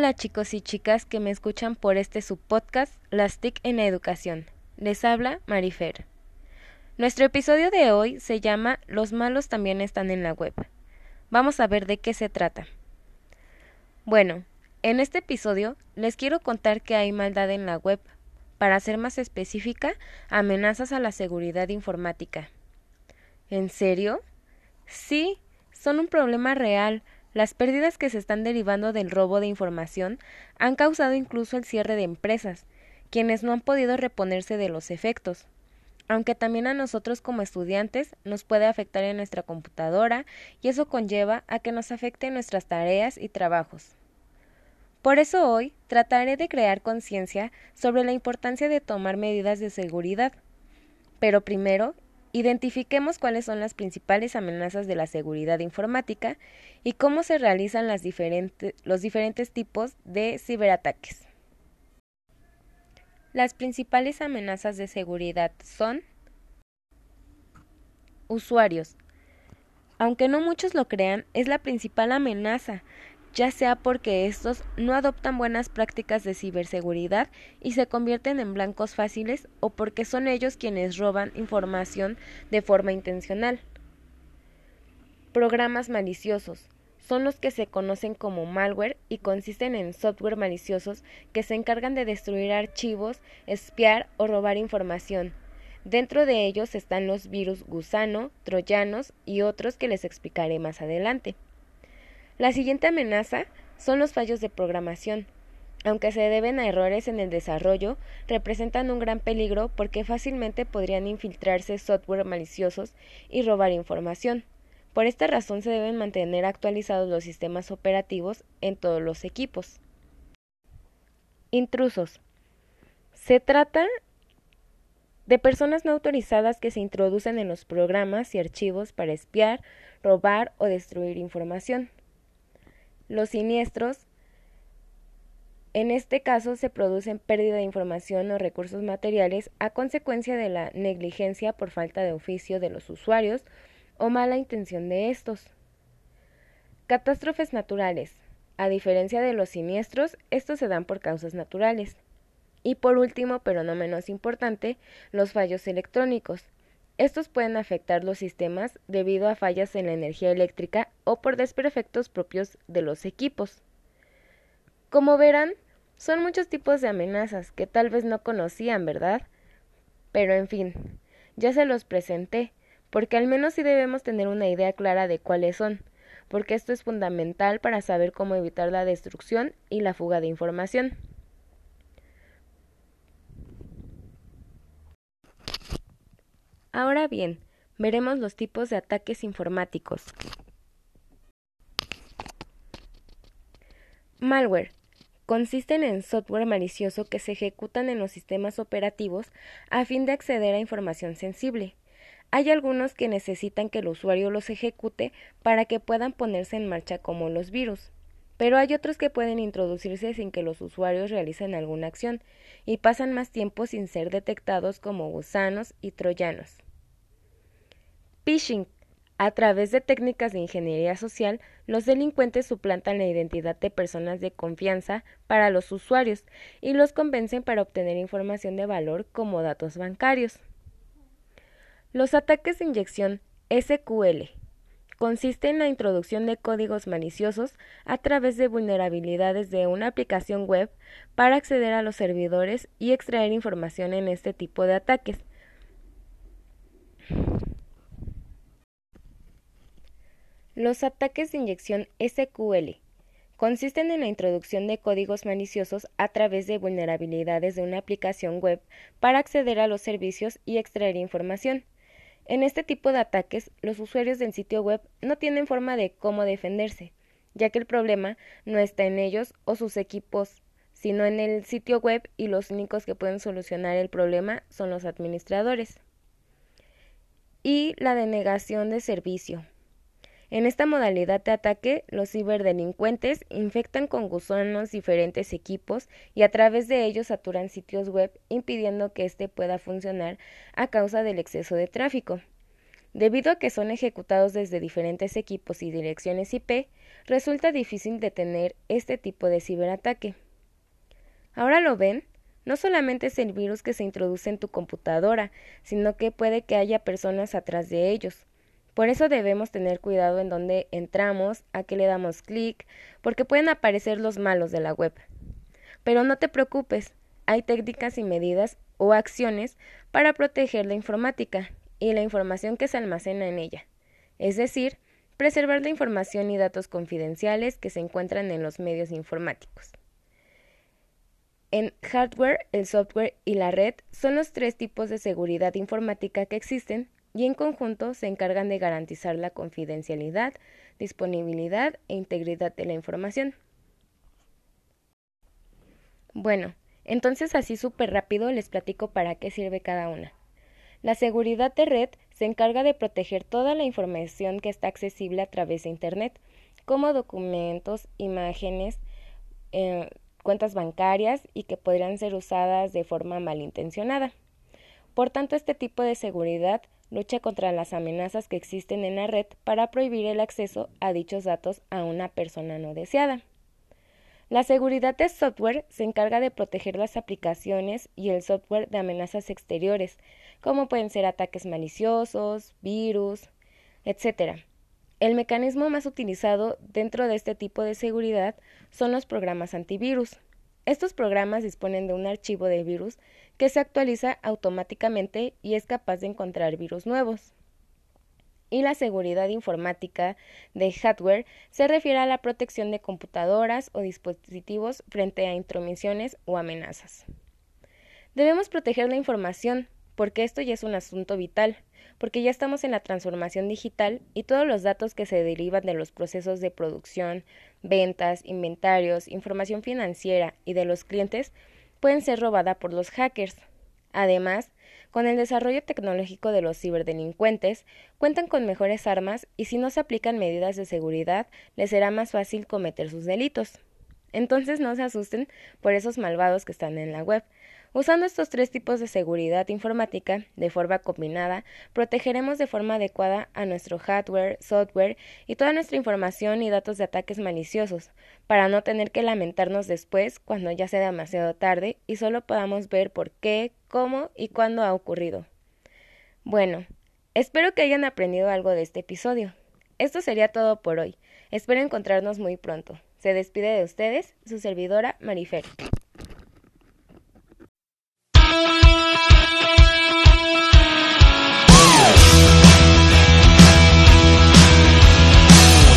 Hola chicos y chicas que me escuchan por este subpodcast Las TIC en Educación. Les habla Marifer. Nuestro episodio de hoy se llama Los malos también están en la web. Vamos a ver de qué se trata. Bueno, en este episodio les quiero contar que hay maldad en la web. Para ser más específica, amenazas a la seguridad informática. ¿En serio? Sí, son un problema real las pérdidas que se están derivando del robo de información han causado incluso el cierre de empresas, quienes no han podido reponerse de los efectos, aunque también a nosotros como estudiantes nos puede afectar en nuestra computadora y eso conlleva a que nos afecte en nuestras tareas y trabajos. Por eso hoy trataré de crear conciencia sobre la importancia de tomar medidas de seguridad. Pero primero Identifiquemos cuáles son las principales amenazas de la seguridad informática y cómo se realizan los diferentes tipos de ciberataques. Las principales amenazas de seguridad son usuarios. Aunque no muchos lo crean, es la principal amenaza, ya sea porque estos no adoptan buenas prácticas de ciberseguridad y se convierten en blancos fáciles o porque son ellos quienes roban información de forma intencional. Programas maliciosos son los que se conocen como malware y consisten en software maliciosos que se encargan de destruir archivos, espiar o robar información. Dentro de ellos están los virus gusano, troyanos y otros que les explicaré más adelante. La siguiente amenaza son los fallos de programación. Aunque se deben a errores en el desarrollo, representan un gran peligro porque fácilmente podrían infiltrarse software maliciosos y robar información. Por esta razón se deben mantener actualizados los sistemas operativos en todos los equipos. Intrusos. Se trata de personas no autorizadas que se introducen en los programas y archivos para espiar, robar o destruir información. Los siniestros, en este caso, se producen pérdida de información o recursos materiales a consecuencia de la negligencia por falta de oficio de los usuarios o mala intención de estos. Catástrofes naturales. A diferencia de los siniestros, estos se dan por causas naturales. Y por último, pero no menos importante, los fallos electrónicos. Estos pueden afectar los sistemas debido a fallas en la energía eléctrica o por desperfectos propios de los equipos. Como verán, son muchos tipos de amenazas que tal vez no conocían, ¿verdad? Pero en fin, ya se los presenté, porque al menos sí debemos tener una idea clara de cuáles son, porque esto es fundamental para saber cómo evitar la destrucción y la fuga de información. Ahora bien, veremos los tipos de ataques informáticos. Malware. Consisten en software malicioso que se ejecutan en los sistemas operativos a fin de acceder a información sensible. Hay algunos que necesitan que el usuario los ejecute para que puedan ponerse en marcha como los virus, pero hay otros que pueden introducirse sin que los usuarios realicen alguna acción y pasan más tiempo sin ser detectados como gusanos y troyanos. Phishing. A través de técnicas de ingeniería social, los delincuentes suplantan la identidad de personas de confianza para los usuarios y los convencen para obtener información de valor como datos bancarios. Los ataques de inyección SQL consiste en la introducción de códigos maliciosos a través de vulnerabilidades de una aplicación web para acceder a los servidores y extraer información en este tipo de ataques. Los ataques de inyección SQL consisten en la introducción de códigos maliciosos a través de vulnerabilidades de una aplicación web para acceder a los servicios y extraer información. En este tipo de ataques, los usuarios del sitio web no tienen forma de cómo defenderse, ya que el problema no está en ellos o sus equipos, sino en el sitio web y los únicos que pueden solucionar el problema son los administradores. Y la denegación de servicio. En esta modalidad de ataque, los ciberdelincuentes infectan con gusanos diferentes equipos y a través de ellos saturan sitios web impidiendo que éste pueda funcionar a causa del exceso de tráfico. Debido a que son ejecutados desde diferentes equipos y direcciones IP, resulta difícil detener este tipo de ciberataque. Ahora lo ven, no solamente es el virus que se introduce en tu computadora, sino que puede que haya personas atrás de ellos. Por eso debemos tener cuidado en dónde entramos, a qué le damos clic, porque pueden aparecer los malos de la web. Pero no te preocupes, hay técnicas y medidas o acciones para proteger la informática y la información que se almacena en ella, es decir, preservar la información y datos confidenciales que se encuentran en los medios informáticos. En hardware, el software y la red son los tres tipos de seguridad informática que existen y en conjunto se encargan de garantizar la confidencialidad, disponibilidad e integridad de la información. Bueno, entonces así súper rápido les platico para qué sirve cada una. La seguridad de red se encarga de proteger toda la información que está accesible a través de Internet, como documentos, imágenes, eh, cuentas bancarias y que podrían ser usadas de forma malintencionada. Por tanto, este tipo de seguridad lucha contra las amenazas que existen en la red para prohibir el acceso a dichos datos a una persona no deseada. La seguridad de software se encarga de proteger las aplicaciones y el software de amenazas exteriores, como pueden ser ataques maliciosos, virus, etc. El mecanismo más utilizado dentro de este tipo de seguridad son los programas antivirus. Estos programas disponen de un archivo de virus que se actualiza automáticamente y es capaz de encontrar virus nuevos y la seguridad informática de hardware se refiere a la protección de computadoras o dispositivos frente a intromisiones o amenazas. Debemos proteger la información, porque esto ya es un asunto vital, porque ya estamos en la transformación digital y todos los datos que se derivan de los procesos de producción, ventas, inventarios, información financiera y de los clientes pueden ser robada por los hackers. Además, con el desarrollo tecnológico de los ciberdelincuentes, cuentan con mejores armas y si no se aplican medidas de seguridad, les será más fácil cometer sus delitos. Entonces no se asusten por esos malvados que están en la web. Usando estos tres tipos de seguridad informática de forma combinada, protegeremos de forma adecuada a nuestro hardware, software y toda nuestra información y datos de ataques maliciosos, para no tener que lamentarnos después cuando ya sea demasiado tarde y solo podamos ver por qué, cómo y cuándo ha ocurrido. Bueno, espero que hayan aprendido algo de este episodio. Esto sería todo por hoy. Espero encontrarnos muy pronto. Se despide de ustedes su servidora Marifer.